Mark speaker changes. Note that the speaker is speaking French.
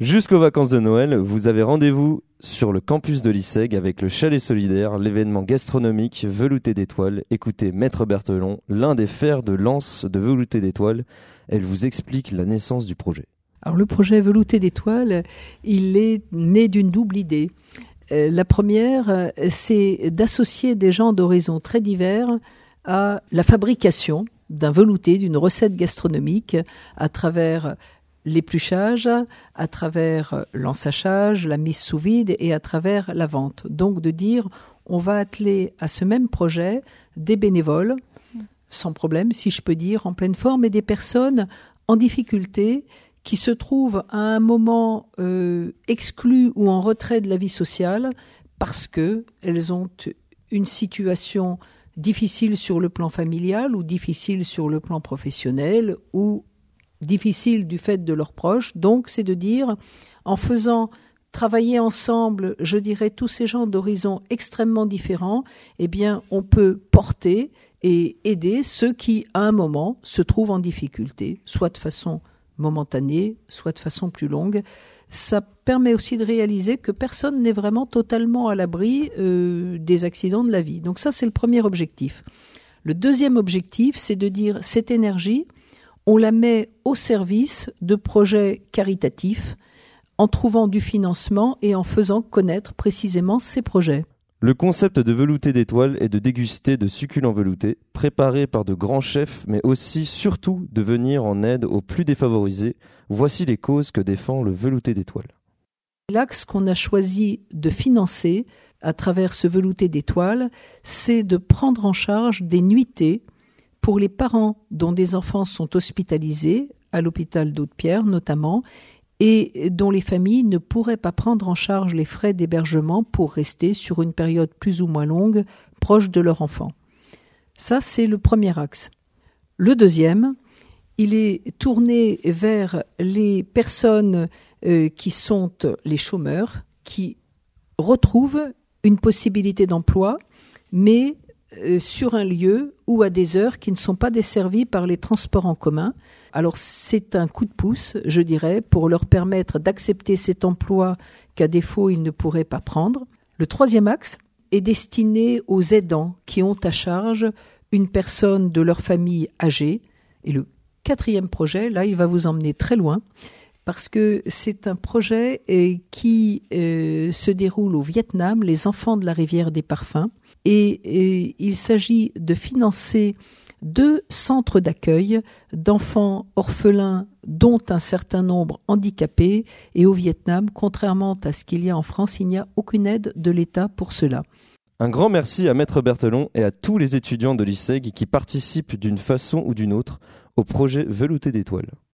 Speaker 1: Jusqu'aux vacances de Noël, vous avez rendez-vous sur le campus de l'ISEG avec le Chalet Solidaire, l'événement gastronomique Velouté d'étoiles. Écoutez Maître Berthelon, l'un des fers de lance de Velouté d'étoiles. Elle vous explique la naissance du projet.
Speaker 2: Alors le projet Velouté d'étoiles, il est né d'une double idée. Euh, la première, c'est d'associer des gens d'horizons très divers à la fabrication d'un velouté, d'une recette gastronomique à travers l'épluchage, à travers l'ensachage, la mise sous vide et à travers la vente. Donc de dire, on va atteler à ce même projet des bénévoles, sans problème, si je peux dire, en pleine forme, et des personnes en difficulté qui se trouvent à un moment euh, exclues ou en retrait de la vie sociale parce que elles ont une situation difficile sur le plan familial ou difficile sur le plan professionnel ou difficile du fait de leurs proches. Donc, c'est de dire, en faisant travailler ensemble, je dirais, tous ces gens d'horizons extrêmement différents, eh bien, on peut porter et aider ceux qui, à un moment, se trouvent en difficulté, soit de façon momentanée, soit de façon plus longue. Ça permet aussi de réaliser que personne n'est vraiment totalement à l'abri euh, des accidents de la vie. Donc ça, c'est le premier objectif. Le deuxième objectif, c'est de dire cette énergie, on la met au service de projets caritatifs en trouvant du financement et en faisant connaître précisément ces projets.
Speaker 1: Le concept de velouté d'étoiles est de déguster de succulents veloutés, préparés par de grands chefs, mais aussi, surtout, de venir en aide aux plus défavorisés. Voici les causes que défend le velouté d'étoiles.
Speaker 2: L'axe qu'on a choisi de financer à travers ce velouté d'étoiles, c'est de prendre en charge des nuitées pour les parents dont des enfants sont hospitalisés, à l'hôpital d'Aude-Pierre notamment, et dont les familles ne pourraient pas prendre en charge les frais d'hébergement pour rester sur une période plus ou moins longue proche de leur enfant. Ça, c'est le premier axe. Le deuxième, il est tourné vers les personnes euh, qui sont les chômeurs, qui retrouvent une possibilité d'emploi, mais sur un lieu ou à des heures qui ne sont pas desservies par les transports en commun. Alors c'est un coup de pouce, je dirais, pour leur permettre d'accepter cet emploi qu'à défaut ils ne pourraient pas prendre. Le troisième axe est destiné aux aidants qui ont à charge une personne de leur famille âgée. Et le quatrième projet, là, il va vous emmener très loin parce que c'est un projet euh, qui euh, se déroule au Vietnam, les enfants de la rivière des parfums, et, il s'agit de financer deux centres d'accueil d'enfants orphelins dont un certain nombre handicapés et au Vietnam, contrairement à ce qu'il y a en France, il n'y a aucune aide de l'État pour cela.
Speaker 1: Un grand merci à Maître Berthelon et à tous les étudiants de l'ISEG qui participent d'une façon ou d'une autre au projet Velouté d'étoiles.